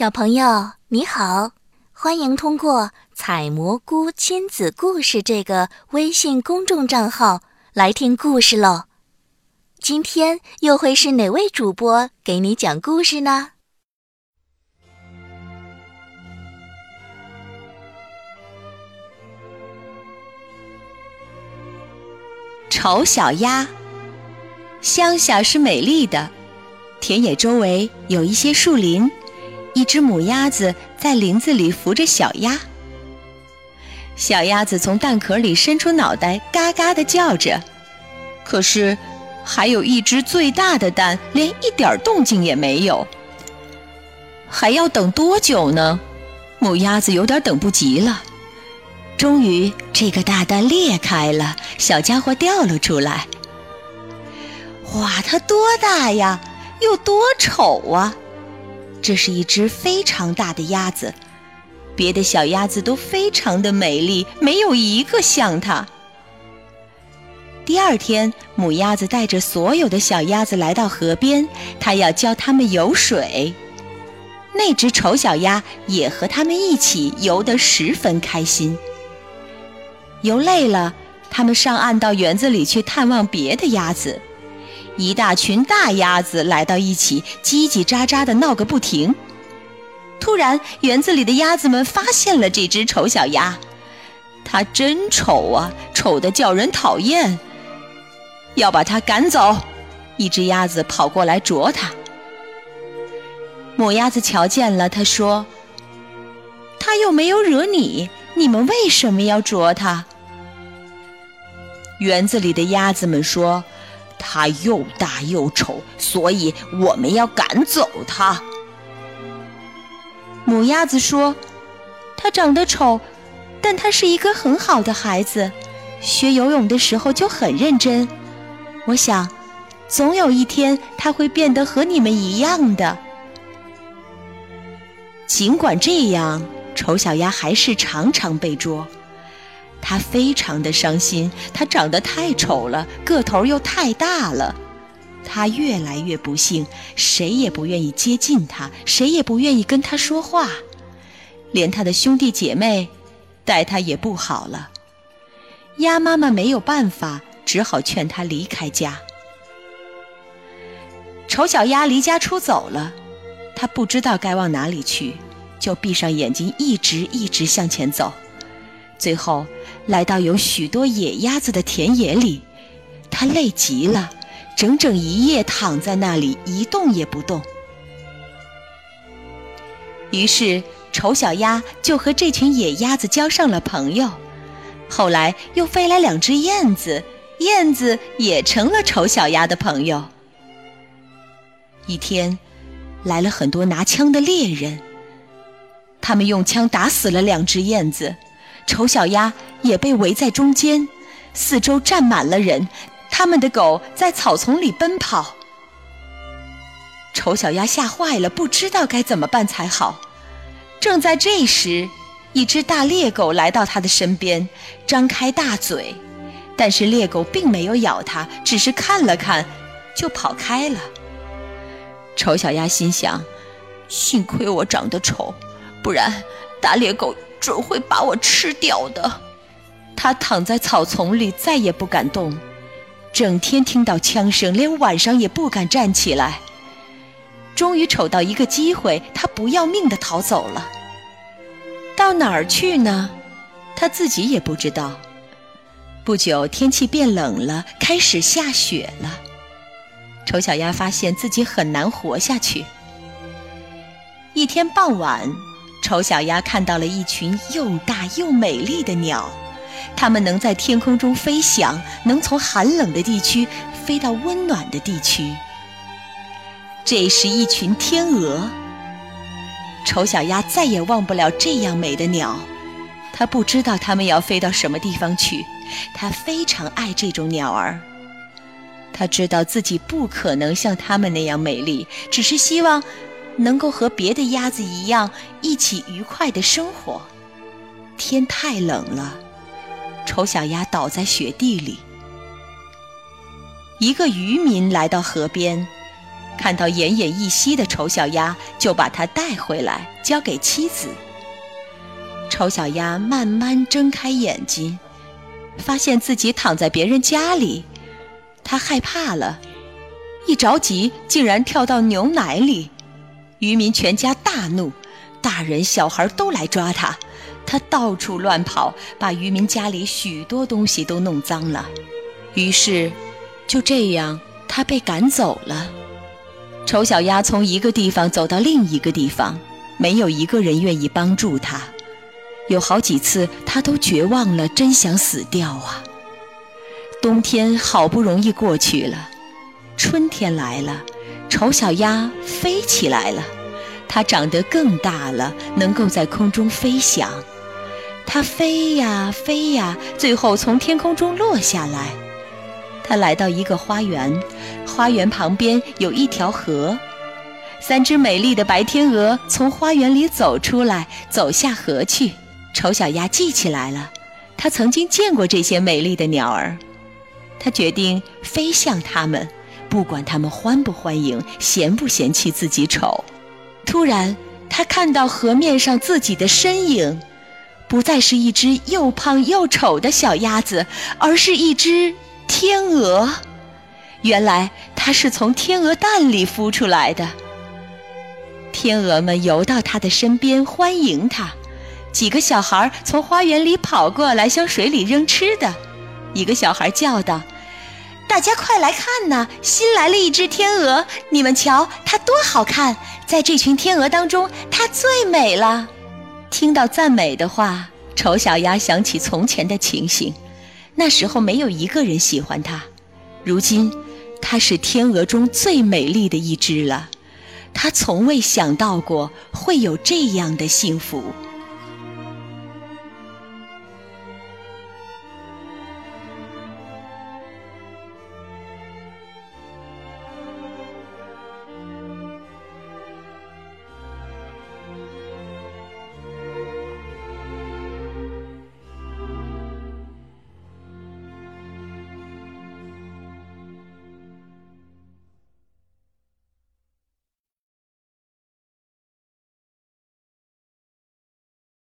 小朋友你好，欢迎通过“采蘑菇亲子故事”这个微信公众账号来听故事喽。今天又会是哪位主播给你讲故事呢？丑小鸭，乡下是美丽的，田野周围有一些树林。一只母鸭子在林子里扶着小鸭，小鸭子从蛋壳里伸出脑袋，嘎嘎地叫着。可是，还有一只最大的蛋，连一点动静也没有。还要等多久呢？母鸭子有点等不及了。终于，这个大蛋裂开了，小家伙掉了出来。哇，它多大呀？又多丑啊！这是一只非常大的鸭子，别的小鸭子都非常的美丽，没有一个像它。第二天，母鸭子带着所有的小鸭子来到河边，它要教它们游水。那只丑小鸭也和它们一起游得十分开心。游累了，它们上岸到园子里去探望别的鸭子。一大群大鸭子来到一起，叽叽喳喳地闹个不停。突然，园子里的鸭子们发现了这只丑小鸭，它真丑啊，丑得叫人讨厌，要把它赶走。一只鸭子跑过来啄它，母鸭子瞧见了，它说：“它又没有惹你，你们为什么要啄它？”园子里的鸭子们说。它又大又丑，所以我们要赶走它。母鸭子说：“它长得丑，但它是一个很好的孩子，学游泳的时候就很认真。我想，总有一天它会变得和你们一样的。”尽管这样，丑小鸭还是常常被捉。他非常的伤心，他长得太丑了，个头又太大了，他越来越不幸，谁也不愿意接近他，谁也不愿意跟他说话，连他的兄弟姐妹待他也不好了。鸭妈妈没有办法，只好劝他离开家。丑小鸭离家出走了，他不知道该往哪里去，就闭上眼睛，一直一直向前走。最后，来到有许多野鸭子的田野里，他累极了，整整一夜躺在那里一动也不动。于是，丑小鸭就和这群野鸭子交上了朋友。后来又飞来两只燕子，燕子也成了丑小鸭的朋友。一天，来了很多拿枪的猎人，他们用枪打死了两只燕子。丑小鸭也被围在中间，四周站满了人，他们的狗在草丛里奔跑。丑小鸭吓坏了，不知道该怎么办才好。正在这时，一只大猎狗来到它的身边，张开大嘴，但是猎狗并没有咬它，只是看了看，就跑开了。丑小鸭心想：幸亏我长得丑，不然大猎狗。准会把我吃掉的。他躺在草丛里，再也不敢动，整天听到枪声，连晚上也不敢站起来。终于瞅到一个机会，他不要命的逃走了。到哪儿去呢？他自己也不知道。不久，天气变冷了，开始下雪了。丑小鸭发现自己很难活下去。一天傍晚。丑小鸭看到了一群又大又美丽的鸟，它们能在天空中飞翔，能从寒冷的地区飞到温暖的地区。这是一群天鹅。丑小鸭再也忘不了这样美的鸟，它不知道它们要飞到什么地方去，它非常爱这种鸟儿。它知道自己不可能像它们那样美丽，只是希望。能够和别的鸭子一样一起愉快的生活。天太冷了，丑小鸭倒在雪地里。一个渔民来到河边，看到奄奄一息的丑小鸭，就把它带回来交给妻子。丑小鸭慢慢睁开眼睛，发现自己躺在别人家里，它害怕了，一着急竟然跳到牛奶里。渔民全家大怒，大人小孩都来抓他，他到处乱跑，把渔民家里许多东西都弄脏了。于是，就这样，他被赶走了。丑小鸭从一个地方走到另一个地方，没有一个人愿意帮助它。有好几次，他都绝望了，真想死掉啊！冬天好不容易过去了，春天来了，丑小鸭飞起来了，它长得更大了，能够在空中飞翔。它飞呀飞呀，最后从天空中落下来。它来到一个花园，花园旁边有一条河，三只美丽的白天鹅从花园里走出来，走下河去。丑小鸭记起来了，它曾经见过这些美丽的鸟儿，它决定飞向它们，不管他们欢不欢迎，嫌不嫌弃自己丑。突然，他看到河面上自己的身影，不再是一只又胖又丑的小鸭子，而是一只天鹅。原来，它是从天鹅蛋里孵出来的。天鹅们游到它的身边，欢迎它。几个小孩从花园里跑过来，向水里扔吃的。一个小孩叫道：“大家快来看呐，新来了一只天鹅！你们瞧，它多好看！在这群天鹅当中，它最美了。”听到赞美的话，丑小鸭想起从前的情形。那时候没有一个人喜欢它，如今它是天鹅中最美丽的一只了。它从未想到过会有这样的幸福。